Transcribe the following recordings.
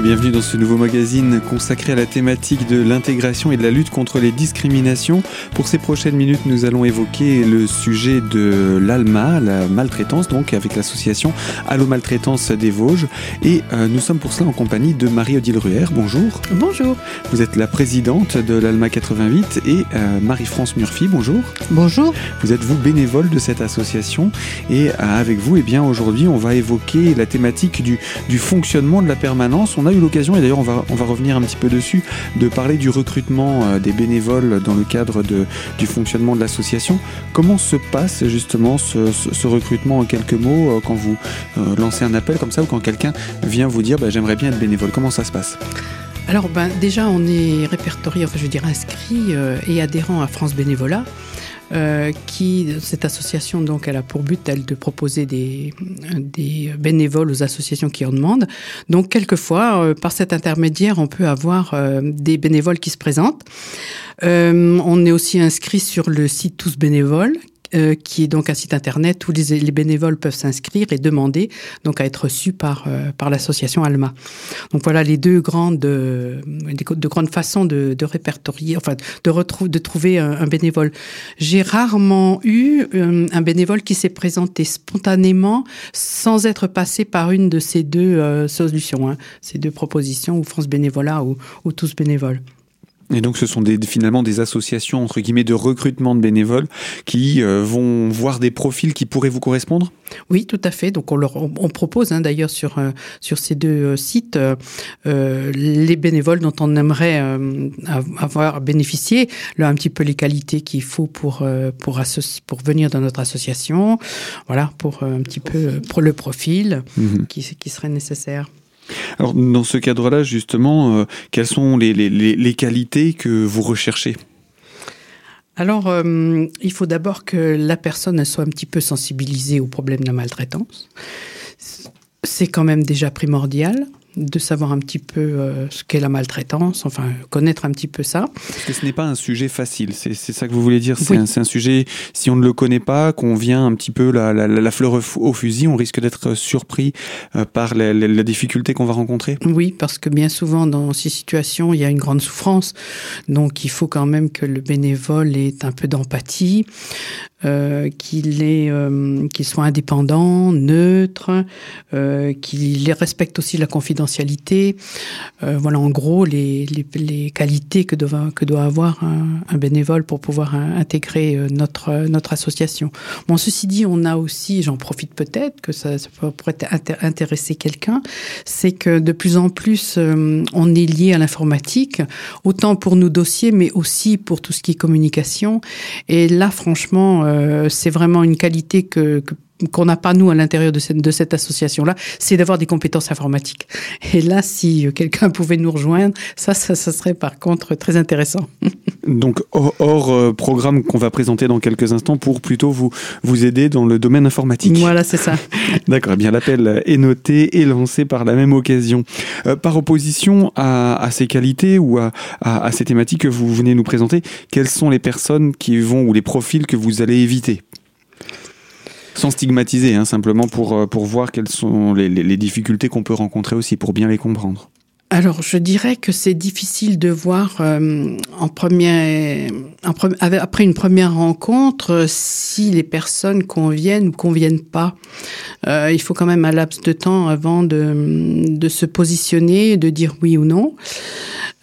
Et bienvenue dans ce nouveau magazine consacré à la thématique de l'intégration et de la lutte contre les discriminations. Pour ces prochaines minutes, nous allons évoquer le sujet de l'ALMA, la maltraitance, donc avec l'association Allo Maltraitance des Vosges. Et euh, nous sommes pour cela en compagnie de Marie-Odile Ruher. Bonjour. Bonjour. Vous êtes la présidente de l'ALMA 88 et euh, Marie-France Murphy. Bonjour. Bonjour. Vous êtes vous bénévole de cette association et euh, avec vous, eh bien aujourd'hui, on va évoquer la thématique du, du fonctionnement de la permanence on a eu l'occasion, et d'ailleurs on va, revenir un petit peu dessus, de parler du recrutement euh, des bénévoles dans le cadre de, du fonctionnement de l'association. Comment se passe justement ce, recrutement en quelques mots euh, quand vous euh, lancez un appel comme ça ou quand quelqu'un vient vous dire bah, j'aimerais bien être bénévole Comment ça se passe? Alors ben, déjà on est répertorié, enfin je veux dire inscrit et adhérent à France Bénévolat. Euh, qui cette association donc a pour but elle de proposer des, des bénévoles aux associations qui en demandent. Donc quelquefois euh, par cet intermédiaire on peut avoir euh, des bénévoles qui se présentent. on est aussi inscrit sur le site Tous bénévoles euh, qui est donc un site internet où les, les bénévoles peuvent s'inscrire et demander donc à être reçus par euh, par l'association Alma. Donc voilà les deux grandes euh, de grandes façons de, de répertorier, enfin de retrouver de trouver un, bénévole. J'ai rarement eu un bénévole qui s'est présenté spontanément sans être passé par une de ces deux solutions, hein, ces deux propositions ou France Bénévolat ou, ou tous bénévoles. Et donc, ce sont des, finalement des associations, entre guillemets, de recrutement de bénévoles qui euh, vont voir des profils qui pourraient vous correspondre? Oui, tout à fait. Donc, on, leur, on, propose hein, d'ailleurs sur, euh, sur ces deux euh, sites les bénévoles dont on aimerait avoir bénéficié, là, un petit peu les qualités qu'il faut pour, pour, pour venir dans notre association, voilà, pour un petit peu pour le profil mmh qui, qui serait nécessaire. Alors, dans ce cadre-là, justement, euh, quelles sont les, qualités que vous recherchez? Alors, euh, il faut d'abord que la personne soit un petit peu sensibilisée au problème de la maltraitance. C'est quand même déjà primordial de savoir un petit peu euh, ce qu'est la maltraitance, enfin connaître un petit peu ça. Parce que ce n'est pas un sujet facile, c'est ça que vous voulez dire. C'est un, sujet, si on ne le connaît pas, qu'on vient un petit peu la, la, la fleur au fusil, on risque d'être surpris euh, par la, la difficulté qu'on va rencontrer. Oui, parce que bien souvent dans ces situations, il y a une grande souffrance, donc il faut quand même que le bénévole ait un peu d'empathie, euh, qu'il euh, qu'il soit indépendant, neutre, euh, qu'il respecte aussi la confidentialité. Euh, voilà, en gros, les, qualités que doit, avoir un, bénévole pour pouvoir intégrer euh, notre, association. Bon, ceci dit, on a aussi, j'en profite peut-être, que ça, ça pourrait intéresser quelqu'un, c'est que de plus en plus, on est lié à l'informatique, autant pour nos dossiers, mais aussi pour tout ce qui est communication. Et là, franchement, c'est vraiment une qualité que, que qu'on n'a pas nous à l'intérieur de cette, de cette association-là, c'est d'avoir des compétences informatiques. Et là, si quelqu'un pouvait nous rejoindre, ça, ça, ça, serait par contre très intéressant. Donc hors, hors euh, programme qu'on va présenter dans quelques instants pour plutôt vous vous aider dans le domaine informatique. Voilà, c'est ça. D'accord. Eh bien, l'appel est noté et lancé par la même occasion. Euh, par opposition à, à, ces qualités ou à, à, à ces thématiques que vous venez nous présenter, quelles sont les personnes qui vont ou les profils que vous allez éviter? Sans stigmatiser, hein, simplement pour, euh, pour voir quelles sont les, difficultés qu'on peut rencontrer aussi, pour bien les comprendre. Alors, je dirais que c'est difficile de voir euh, en première, en pre après une première rencontre si les personnes conviennent ou conviennent pas. Euh, il faut quand même un laps de temps avant de, de se positionner, de dire oui ou non.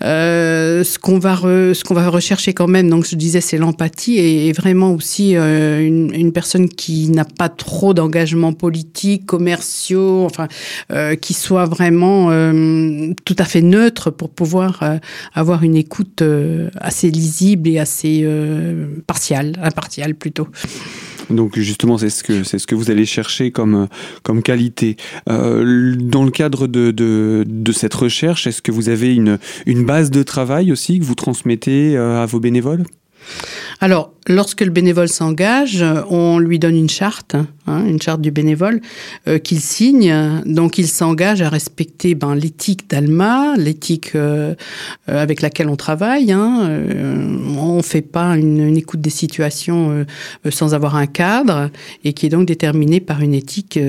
Euh, ce qu'on va re, ce qu'on va rechercher quand même, donc je disais, c'est l'empathie et, vraiment aussi euh, une, une, personne qui n'a pas trop d'engagement politique, commerciaux, enfin, euh, qui soit vraiment euh, tout à fait neutre pour pouvoir avoir une écoute assez lisible et assez partiale, impartiale plutôt. Donc justement, c'est ce que c'est ce que vous allez chercher comme comme qualité. Euh, dans le cadre de, de, de cette recherche, est-ce que vous avez une une base de travail aussi que vous transmettez euh, à vos bénévoles? Alors, lorsque le bénévole s'engage, on lui donne une charte, hein, une charte du bénévole, euh, qu'il signe. Donc il s'engage à respecter ben, l'éthique d'Alma, l'éthique euh, euh, avec laquelle on travaille. Hein. on ne fait pas une, une, écoute des situations sans avoir un cadre et qui est donc déterminée par une éthique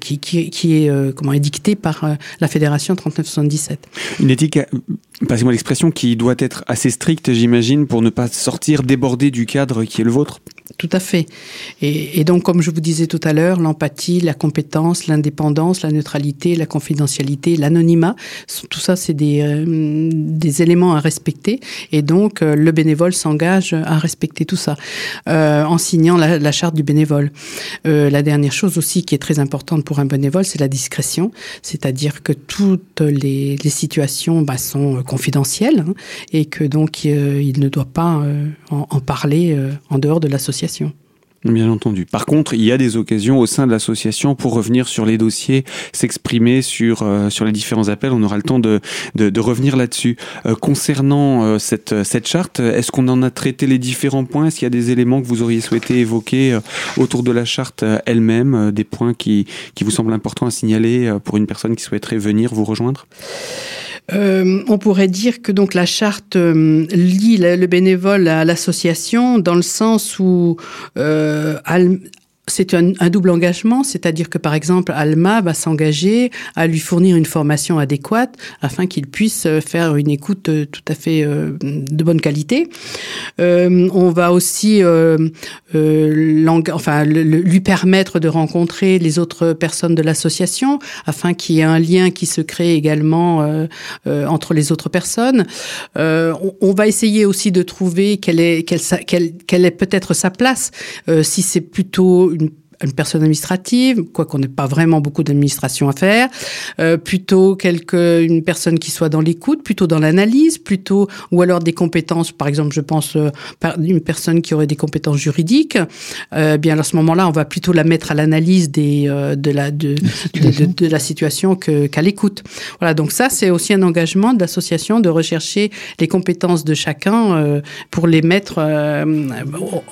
qui, qui, qui, est comment, édictée par la Fédération 3977. Une éthique passez-moi l'expression, qui doit être assez stricte, j'imagine, pour ne pas sortir, déborder du cadre qui est le vôtre tout à fait. Et, et, donc, comme je vous disais tout à l'heure, l'empathie, la compétence, l'indépendance, la neutralité, la confidentialité, l'anonymat, tout ça, c'est des, euh, des éléments à respecter. Et donc, euh, le bénévole s'engage à respecter tout ça euh, en signant la, charte du bénévole. La dernière chose aussi qui est très importante pour un bénévole, c'est la discrétion, c'est-à-dire que toutes les, situations bah, sont confidentielles hein, et que donc il ne doit pas en, parler en dehors de l'association. Bien entendu. Par contre, il y a des occasions au sein de l'association pour revenir sur les dossiers, s'exprimer sur euh, sur les différents appels. On aura le temps de de, revenir là-dessus. Euh, concernant euh, cette cette charte, est-ce qu'on en a traité les différents points? Est-ce qu'il y a des éléments que vous auriez souhaité évoquer autour de la charte elle-même, des points qui qui vous semblent importants à signaler pour une personne qui souhaiterait venir vous rejoindre? Euh, on pourrait dire que donc la charte euh, lie le, le bénévole à l'association dans le sens où euh, c'est un, un double engagement, c'est-à-dire que par exemple Alma va s'engager à lui fournir une formation adéquate afin qu'il puisse euh, faire une écoute euh, tout à fait euh, de bonne qualité. Euh, on va aussi euh, euh, enfin, lui permettre de rencontrer les autres personnes de l'association afin qu'il y ait un lien qui se crée également entre les autres personnes. On, on va essayer aussi de trouver quelle est, quelle, quelle, est peut-être sa place, si c'est plutôt une une personne administrative, quoi qu'on n'ait pas vraiment beaucoup d'administration à faire, euh, plutôt quelque une personne qui soit dans l'écoute, plutôt dans l'analyse, plutôt ou alors des compétences, par exemple, je pense euh, une personne qui aurait des compétences juridiques, euh, bien à ce moment-là, on va plutôt la mettre à l'analyse des de la de, de, de, de la situation qu'à l'écoute. Voilà, donc ça c'est aussi un engagement d'association de rechercher les compétences de chacun pour les mettre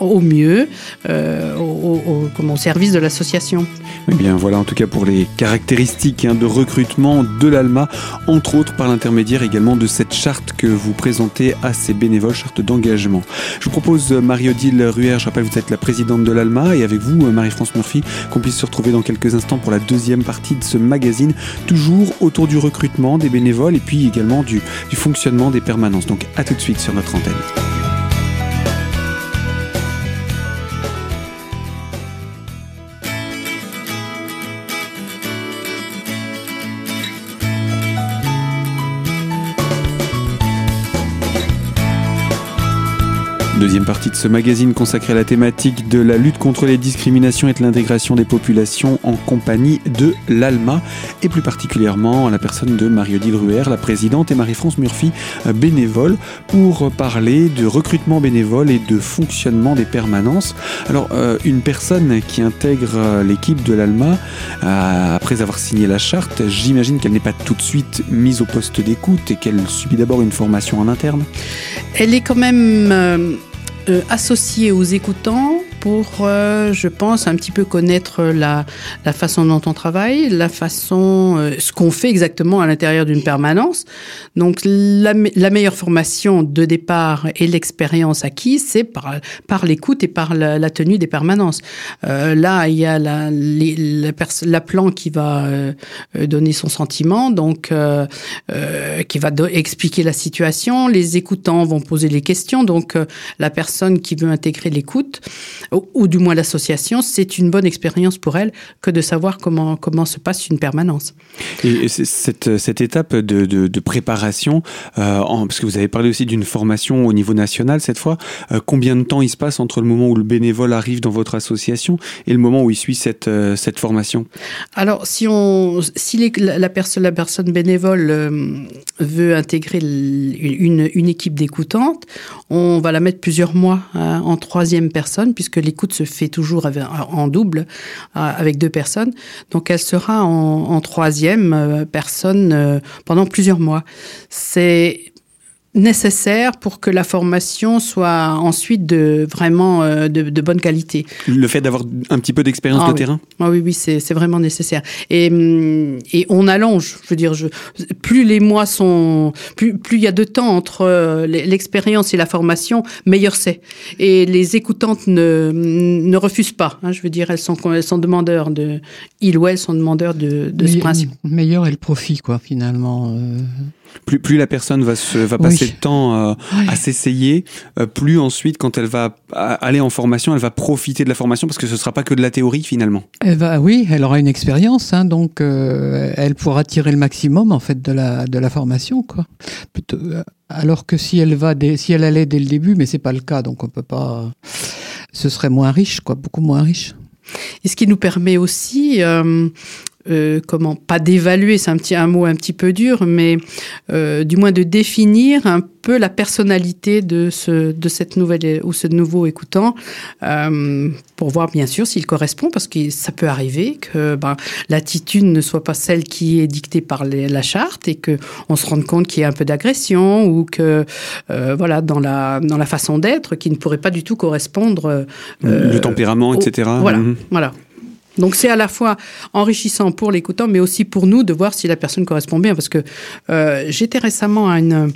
au, au mieux au, au, comment de l'association. Eh bien voilà en tout cas pour les caractéristiques hein, de recrutement de l'ALMA, entre autres par l'intermédiaire également de cette charte que vous présentez à ces bénévoles, charte d'engagement. Je vous propose Marie-Odile Ruher, je rappelle vous êtes la présidente de l'ALMA et avec vous Marie-France Murphy qu'on puisse se retrouver dans quelques instants pour la deuxième partie de ce magazine, toujours autour du recrutement des bénévoles et puis également du fonctionnement des permanences. Donc à tout de suite sur notre antenne. Deuxième partie de ce magazine consacré à la thématique de la lutte contre les discriminations et de l'intégration des populations en compagnie de l'ALMA et plus particulièrement à la personne de Marie-Odile Ruher, la présidente et Marie-France Murphy, bénévole, pour parler de recrutement bénévole et de fonctionnement des permanences. Alors, euh, une personne qui intègre l'équipe de l'ALMA, euh, après avoir signé la charte, j'imagine qu'elle n'est pas tout de suite mise au poste d'écoute et qu'elle subit d'abord une formation en interne Elle est quand même... Euh associé aux écoutants pour, euh, je pense, un petit peu connaître la, la façon dont on travaille, la façon, euh, ce qu'on fait exactement à l'intérieur d'une permanence. Donc, la, la, meilleure formation de départ et l'expérience acquise, c'est par, par l'écoute et par la, tenue des permanences. Euh, là, il y a la, les, la, la plan qui va euh, donner son sentiment, donc euh, euh, qui va expliquer la situation. Les écoutants vont poser les questions, donc la personne qui veut intégrer l'écoute ou du moins l'association, c'est une bonne expérience pour elle que de savoir comment, comment se passe une permanence. Et cette, cette étape de, de, de préparation, euh, en, parce que vous avez parlé aussi d'une formation au niveau national cette fois, euh, combien de temps il se passe entre le moment où le bénévole arrive dans votre association et le moment où il suit cette, euh, cette formation? Alors, si, on, si les, la, la, personne, la personne bénévole euh, veut intégrer une, une équipe d'écoutantes, on va la mettre plusieurs mois hein, en troisième personne, puisque l'écoute se fait toujours en double euh, avec deux personnes. Donc elle sera en, en troisième euh, personne euh, pendant plusieurs mois. C'est nécessaire pour que la formation soit ensuite de vraiment euh, de, de, bonne qualité. Le fait d'avoir un petit peu d'expérience ah de terrain? Ah Oui, oui, c'est vraiment nécessaire. Et, hum, et on allonge, je veux dire, je, plus les mois sont... Plus, plus il y a de temps entre euh, l'expérience et la formation, meilleur c'est. Et les écoutantes ne, ne refusent pas. Hein, je veux dire, elles sont, elles sont demandeurs de... Ils ou elles sont demandeurs de, de ce principe. Meilleur est le profit, quoi, finalement. Euh plus, plus la personne va, se, va passer le temps euh, à s'essayer, euh, plus ensuite, quand elle va aller en formation, elle va profiter de la formation parce que ce ne sera pas que de la théorie finalement. Elle va, oui, elle aura une expérience, hein, donc euh, elle pourra tirer le maximum en fait de la, de la formation. Quoi. Plutôt, alors que si elle, va si elle allait dès le début, mais c'est pas le cas, donc on peut pas. Ce serait moins riche, quoi, beaucoup moins riche. Et ce qui nous permet aussi euh, comment pas d'évaluer, c'est un petit un mot un petit peu dur, mais euh, du moins de définir un peu la personnalité de ce de cette nouvelle ou ce nouveau écoutant euh, pour voir bien sûr s'il correspond parce que ça peut arriver que ben, l'attitude ne soit pas celle qui est dictée par les, la charte et que on se rende compte qu'il y a un peu d'agression ou que euh, voilà dans la dans la façon d'être qui ne pourrait pas du tout correspondre euh, le tempérament etc voilà mmh. voilà donc c'est à la fois enrichissant pour l'écoutant, mais aussi pour nous de voir si la personne correspond bien. Parce que euh, j'étais récemment à une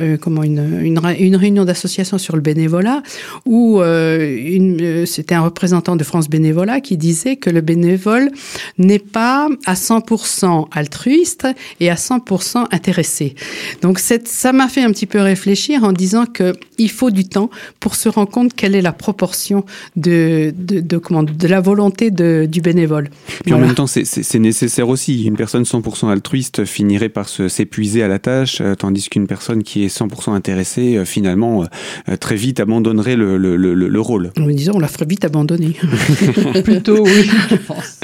euh, comment une, une, réunion d'association sur le bénévolat où euh, c'était un représentant de France Bénévolat qui disait que le bénévole n'est pas à 100% altruiste et à 100% intéressé. Donc ça m'a fait un petit peu réfléchir en disant que il faut du temps pour se rendre compte quelle est la proportion de, de comment de la volonté de, du bénévole. Puis en même temps c'est nécessaire aussi. Une personne 100% altruiste finirait par s'épuiser à la tâche, tandis qu'une personne qui est 100% intéressé, euh, finalement, euh, très vite abandonnerait le, le, le, le rôle. disons, on la ferait vite abandonner. Plutôt, oui, je pense.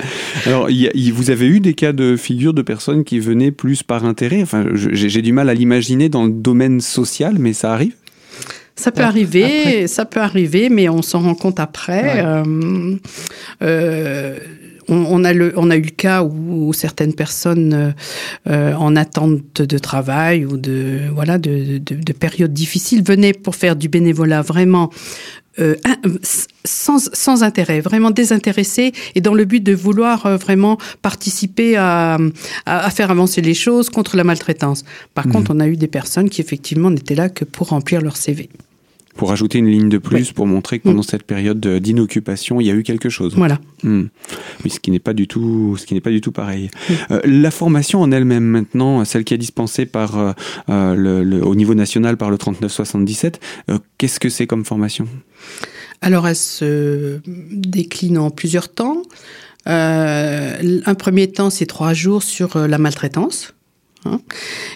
Alors, y, vous avez eu des cas de figure de personnes qui venaient plus par intérêt? Enfin, j'ai du mal à l'imaginer dans le domaine social, mais ça arrive? Ça peut arriver, ça peut arriver, mais on s'en rend compte après. Euh, euh, on, a le, on a eu le cas où, certaines personnes euh, en attente de travail ou de voilà de, de, de périodes difficiles venaient pour faire du bénévolat vraiment euh, sans, sans, intérêt, vraiment désintéressé et dans le but de vouloir vraiment participer à, à, faire avancer les choses contre la maltraitance. Par mmh. contre, on a eu des personnes qui effectivement n'étaient là que pour remplir leur CV pour ajouter une ligne de plus pour montrer que pendant mm. cette période d'inoccupation, il y a eu quelque chose. Voilà. Mm. Oui, ce qui n'est pas du tout, ce qui n'est pas du tout pareil. Mm. Euh, la formation en elle-même maintenant, celle qui est dispensée par euh, euh le, au niveau national par le 3977, euh, qu'est-ce que c'est comme formation? Alors, elle se décline en plusieurs temps. Un premier temps, c'est trois jours sur la maltraitance. Hein.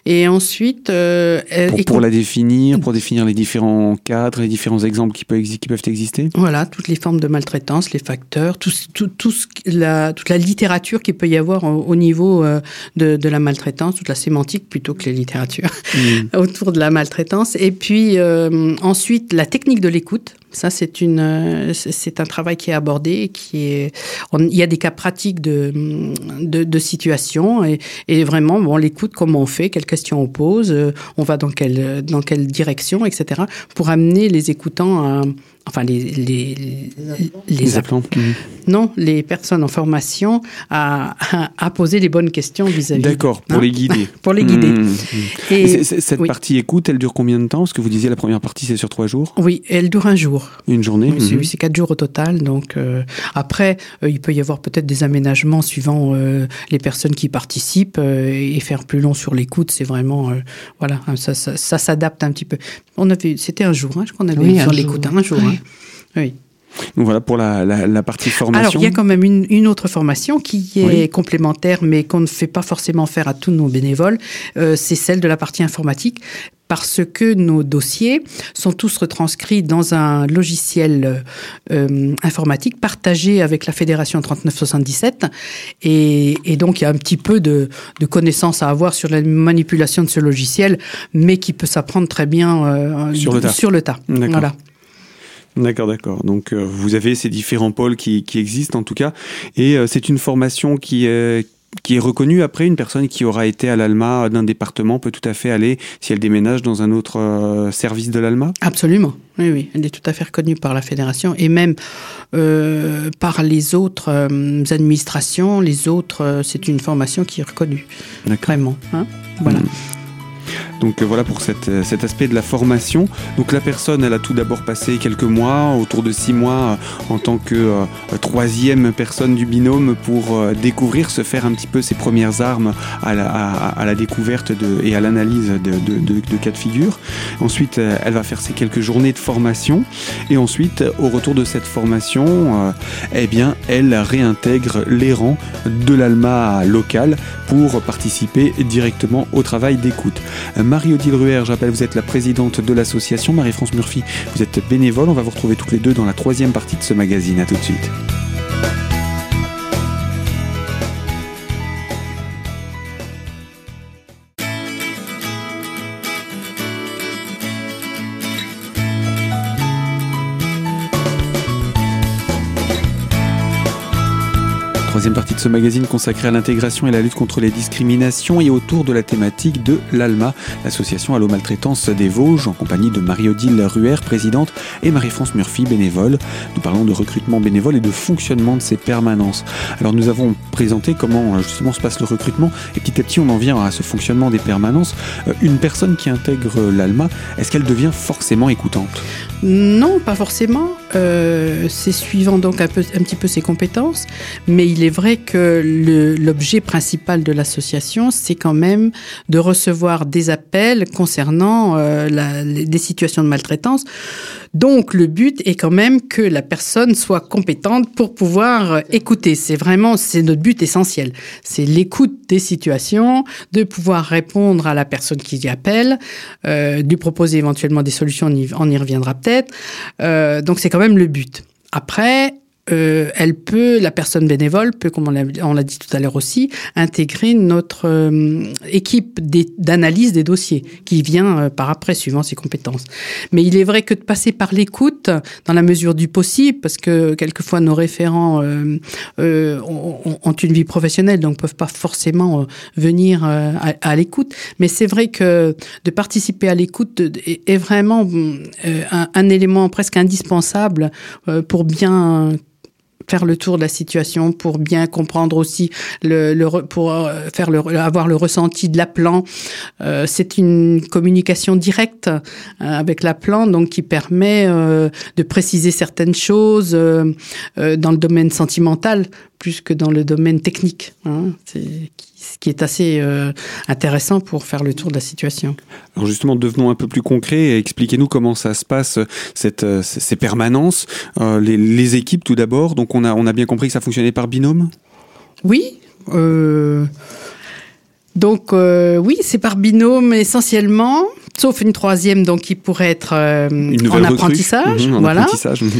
Et ensuite, euh, pour, pour, la définir, pour définir les différents cadres, les différents exemples qui peuvent, qui peuvent exister? Voilà, toutes les formes de maltraitance, les facteurs, tout, tout, tout la, toute la littérature qu'il peut y avoir au, niveau euh, de, de, la maltraitance, toute la sémantique plutôt que les littératures mmh. autour de la maltraitance. Et puis euh, ensuite, la technique de l'écoute. Ça, c'est une, c'est un travail qui est abordé, qui est, il y a des cas pratiques de, de, de situation et, et, vraiment, bon, on l'écoute, comment on fait, quelles questions on pose, euh, on va dans quelle, dans quelle direction, etc., pour amener les écoutants à, enfin les les les, les appelants. Non, les personnes en formation à, à, poser les bonnes questions vis-à-vis. D'accord, pour hein les guider. pour les guider. Mmh, mmh. Et, cette partie écoute, elle dure combien de temps? Parce que vous disiez la première partie c'est sur trois jours. Oui, elle dure un jour. Une journée. Oui, mmh. c'est quatre jours au total. Donc euh, après, euh, il peut y avoir peut-être des aménagements suivant euh, les personnes qui participent et faire plus long sur l'écoute. C'est vraiment voilà, ça, ça, ça s'adapte un petit peu. On avait, c'était un jour, hein, je crois qu'on avait oui, sur l'écoute un jour. Hein. Oui. Donc voilà pour la, la, la, partie formation. Alors il y a quand même une, une autre formation qui est oui. complémentaire, mais qu'on ne fait pas forcément faire à tous nos bénévoles. Euh, c'est celle de la partie informatique parce que nos dossiers sont tous retranscrits dans un logiciel euh, informatique partagé avec la Fédération 3977. Et, et, donc, il y a un petit peu de, de connaissances à avoir sur la manipulation de ce logiciel, mais qui peut s'apprendre très bien euh, sur le tas. Sur le tas. Voilà. D'accord, d'accord. Donc euh, vous avez ces différents pôles qui, qui, existent en tout cas, et euh, c'est une formation qui est qui est reconnue après une personne qui aura été à l'ALMA d'un département peut tout à fait aller si elle déménage dans un autre euh, service de l'ALMA? Absolument. Oui, oui, elle est tout à fait reconnue par la fédération et même euh, par les autres euh, administrations. Les autres, euh, c'est une formation qui est reconnue. Vraiment. Hein? Voilà. Mm. Donc euh, voilà pour euh, cet aspect de la formation. Donc la personne, elle a tout d'abord passé quelques mois, autour de six mois, euh, en tant que troisième personne du binôme pour découvrir, se faire un petit peu ses premières armes à la, découverte et à l'analyse de, cas de figure. Ensuite, elle va faire ses quelques journées de formation et ensuite, au retour de cette formation, eh elle réintègre les rangs de l'ALMA local pour participer directement au travail d'écoute. Marie-Odile Ruher, j'appelle, vous êtes la présidente de l'association. Marie-France Murphy, vous êtes bénévole. On va vous retrouver toutes les deux dans la troisième partie de ce magazine. À tout de suite. Troisième partie de ce magazine consacré à l'intégration et la lutte contre les discriminations et autour de la thématique de l'ALMA, l'association Allo Maltraitance des Vosges, en compagnie de Marie-Odile Ruher, présidente, et Marie-France Murphy, bénévole. Nous parlons de recrutement bénévole et de fonctionnement de ces permanences. Alors nous avons présenté comment euh, justement se passe le recrutement et petit à petit on en vient à ce fonctionnement des permanences. Euh, Une personne qui intègre l'ALMA, est-ce qu'elle devient forcément écoutante? Non, pas forcément. Euh, c'est suivant donc un, peu, un petit peu ses compétences, mais il est vrai que l'objet principal de l'association, c'est quand même de recevoir des appels concernant euh, la- des situations de maltraitance. Donc le but est quand même que la personne soit compétente pour pouvoir euh, écouter. C'est vraiment c'est notre but essentiel. C'est l'écoute des situations, de pouvoir répondre à la personne qui y appelle, euh, de proposer éventuellement des solutions. On y, on y reviendra peut-être. Donc c'est quand même le but. Après, euh, elle peut, la personne bénévole peut, comme on l'a dit tout à l'heure aussi, intégrer notre euh, équipe d'analyse des dossiers qui vient euh, par après suivant ses compétences. Mais il est vrai que de passer par l'écoute dans la mesure du possible, parce que quelquefois nos référents euh, ont, ont- une vie professionnelle, donc peuvent pas forcément venir à, l'écoute. Mais c'est vrai que de participer à l'écoute est, vraiment un, élément presque indispensable pour bien faire le tour de la situation pour bien comprendre aussi le, le pour euh, faire le avoir le ressenti de l'appelant euh, c'est une communication directe euh, avec l'appelant donc qui permet euh, de préciser certaines choses euh, euh, dans le domaine sentimental plus que dans le domaine technique hein. ce qui est assez euh, intéressant pour faire le tour de la situation. Alors justement, devenons un peu plus concrets et expliquez-nous comment ça se passe, cette, euh, ces permanences, euh, les, les équipes tout d'abord. Donc on a, on a bien compris que ça fonctionnait par binôme? Oui. Euh, donc euh, oui, c'est par binôme essentiellement, sauf une troisième donc qui pourrait être euh, en apprentissage. Mhm, en voilà. apprentissage, mhm.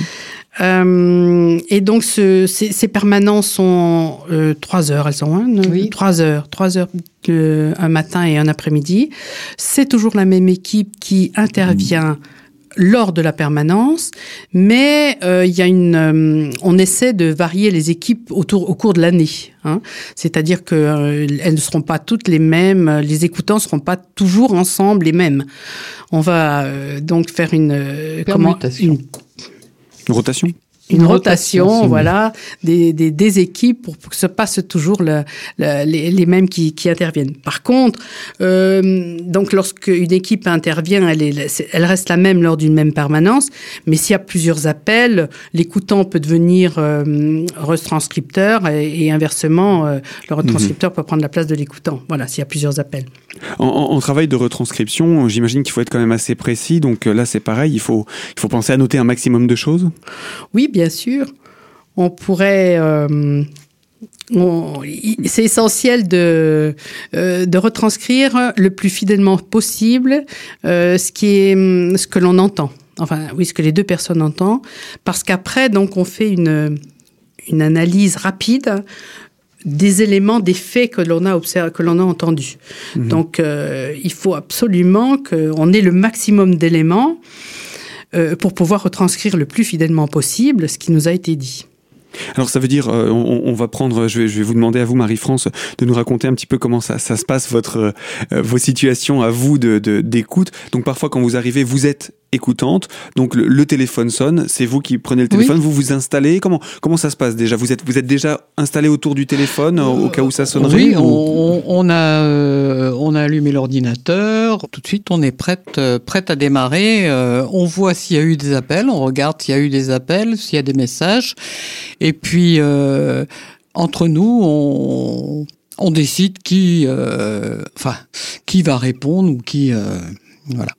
Euh, et donc ce, ces, ces permanences sont euh, trois heures, elles sont hein, Oui. trois heures, trois heures euh, un matin et un après-midi. C'est toujours la même équipe qui intervient lors de la permanence, mais euh, il y a une, euh, on essaie de varier les équipes autour au cours de l'année. Hein. C'est-à-dire que euh, elles ne seront pas toutes les mêmes, les écoutants ne seront pas toujours ensemble les mêmes. On va euh, donc faire une euh, comment Permutation. une Une rotation une rotation, voilà, des, des, des équipes pour que ce passe toujours le, le- les, les mêmes qui, qui interviennent. Par contre, euh, donc lorsque une équipe intervient, elle, est, elle reste la même lors d'une même permanence, mais s'il y a plusieurs appels, l'écoutant peut devenir euh, retranscripteur et, et inversement, euh, le retranscripteur peut prendre la place de l'écoutant. Voilà, s'il y a plusieurs appels. En, travail de retranscription, j'imagine qu'il faut être quand même assez précis. Donc euh, là, c'est pareil, il faut, il faut penser à noter un maximum de choses. Oui, bien sûr. On pourrait. euh, c'est essentiel de, euh, de retranscrire le plus fidèlement possible ce, qui est, hum, ce que l'on entend. Enfin, oui, ce que les deux personnes entendent. Parce qu'après, donc, on fait une, une analyse rapide des éléments, des faits que l'on a observé, que l'on a entendus. Donc, euh, il faut absolument qu'on ait le maximum d'éléments euh, pour pouvoir retranscrire le plus fidèlement possible ce qui nous a été dit. Alors ça veut dire, euh, on, va prendre, je vais, je vais vous demander à vous, Marie-France, de nous raconter un petit peu comment ça, ça se passe, votre, euh, vos situations à vous de d'écoute. Donc parfois quand vous arrivez, vous êtes écoutante. Donc le, téléphone sonne, c'est vous qui prenez le téléphone, vous vous installez. Comment comment ça se passe déjà? Vous êtes vous êtes déjà installé autour du téléphone au cas où ça sonnerait Oui, on, a euh, on a allumé l'ordinateur. Tout de suite, on est prête prête à démarrer. on voit s'il y a eu des appels, on regarde s'il y a eu des appels, s'il y a des messages. Et puis, euh, entre nous, on, on décide qui, euh, enfin, qui va répondre ou qui. Euh, voilà.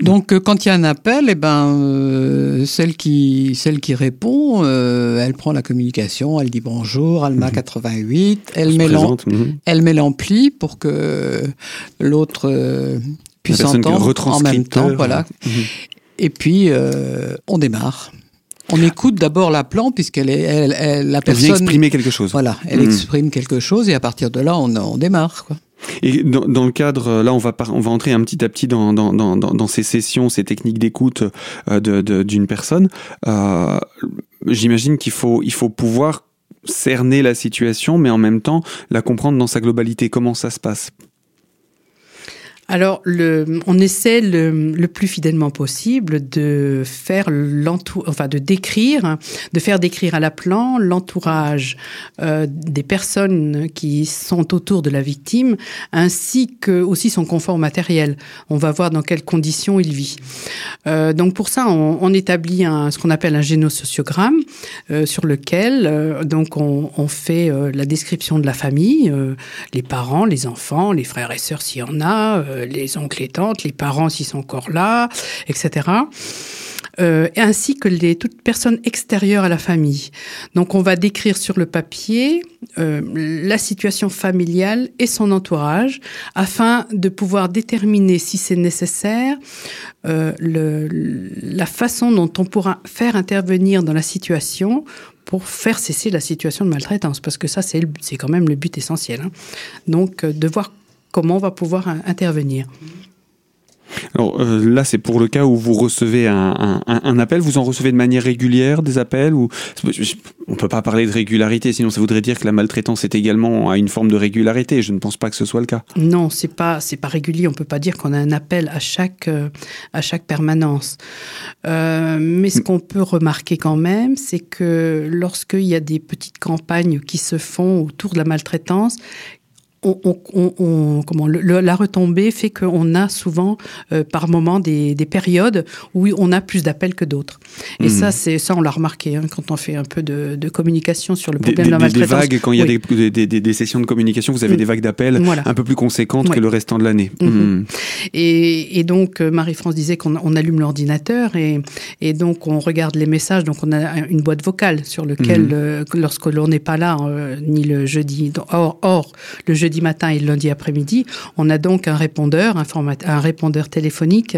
Donc quand il y a un appel, eh ben celle qui celle qui répond, elle prend la communication, elle dit bonjour, Alma 88, mhm. elle met mhm. elle met l'ampli pour que l'autre puisse entendre en même temps, voilà. Mhm. Et puis on démarre. On écoute d'abord la plante puisqu'elle est elle, la personne. Elle vient exprimer quelque chose. Voilà, elle exprime quelque chose et à partir de là, on, on démarre. Quoi. Et dans, dans, le cadre, là, on va, on va entrer un petit à petit dans, dans, dans, dans ces sessions, ces techniques d'écoute euh, d'une personne. Euh, J'imagine qu'il faut, il faut pouvoir cerner la situation, mais en même temps la comprendre dans sa globalité. Comment ça se passe? Alors, le, on essaie le, le, plus fidèlement possible de faire l'entour, enfin de décrire, de faire décrire à la plan l'entourage euh, des personnes qui sont autour de la victime, ainsi que aussi son confort matériel. On va voir dans quelles conditions il vit. Euh, donc pour ça, on, on établit un, ce qu'on appelle un génosociogramme, euh, sur lequel euh, donc on, on fait euh, la description de la famille, euh, les parents, les enfants, les frères et sœurs s'il y en a les oncles et tantes, les parents s'ils sont encore là, etc. Euh, ainsi que les toutes personnes extérieures à la famille. Donc on va décrire sur le papier euh, la situation familiale et son entourage afin de pouvoir déterminer si c'est nécessaire euh, la façon dont on pourra faire intervenir dans la situation pour faire cesser la situation de maltraitance, parce que ça, c'est quand même le but essentiel. Hein. Donc, de voir comment on va pouvoir intervenir. Alors euh, là, c'est pour le cas où vous recevez un, un, un, appel. Vous en recevez de manière régulière des appels ou on peut pas parler de régularité, sinon ça voudrait dire que la maltraitance est également à une forme de régularité. Je ne pense pas que ce soit le cas. Non, c'est pas c'est pas régulier. On peut pas dire qu'on a un appel à chaque euh, à chaque permanence. Euh, mais ce qu'on peut remarquer quand même, c'est que lorsqu'il y a des petites campagnes qui se font autour de la maltraitance, on, on, on, comment, le, la retombée fait qu'on a souvent euh, par moment des, des, périodes où on a plus d'appels que d'autres. Et mmh. ça, c'est ça, on l'a remarqué hein, quand on fait un peu de, de, communication sur le problème des, de la maltraitance. Des vagues, quand il y a des, sessions de communication, vous avez mmh. des vagues d'appels voilà. un peu plus conséquentes que le restant de l'année. Mmh. mmh. Et, et, donc, euh, Marie-France disait qu'on on allume l'ordinateur et, et donc on regarde les messages. Donc, on a une boîte vocale sur lequel, mmh. euh, lorsque l'on n'est pas là, euh, ni le jeudi, or, or le jeudi matin et le lundi après-midi, on a donc un répondeur, un, un répondeur téléphonique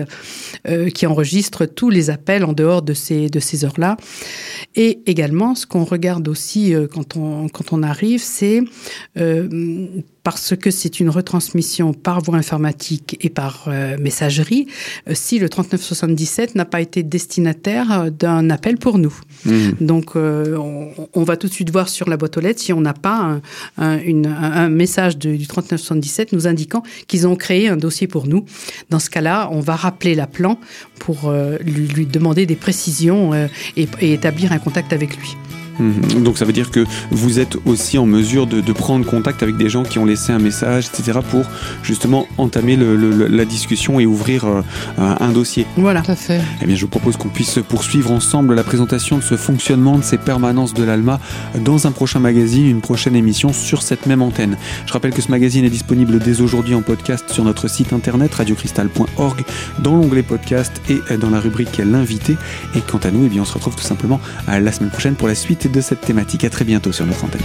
euh, qui enregistre tous les appels en dehors de ces, de ces heures-là. Et également, ce qu'on regarde aussi euh, quand, on, quand on arrive, c'est euh, parce que c'est une retransmission par voie informatique et par euh, messagerie, euh, si le 3977 n'a pas été destinataire euh, d'un appel pour nous. Mmh. Donc, euh, on, on, va tout de suite voir sur la boîte aux lettres si on n'a pas un, un, une, un, message de, du 3977 nous indiquant qu'ils ont créé un dossier pour nous. Dans ce cas-là, on va rappeler l'appelant pour lui, lui, demander des précisions et, et établir un contact avec lui. Mmh. Donc ça veut dire que vous êtes aussi en mesure de, de, prendre contact avec des gens qui ont laissé un message, etc., pour justement entamer le, le, la discussion et ouvrir euh, un dossier. Voilà, tout à fait. Eh bien, je vous propose qu'on puisse poursuivre ensemble la présentation de ce fonctionnement de ces permanences de l'ALMA dans un prochain magazine, une prochaine émission sur cette même antenne. Je rappelle que ce magazine est disponible dès aujourd'hui en podcast sur notre site internet radiocristal.org dans l'onglet podcast et dans la rubrique l'invité. Et quant à nous, eh bien, on se retrouve tout simplement la semaine prochaine pour la suite de cette thématique. À très bientôt sur notre antenne.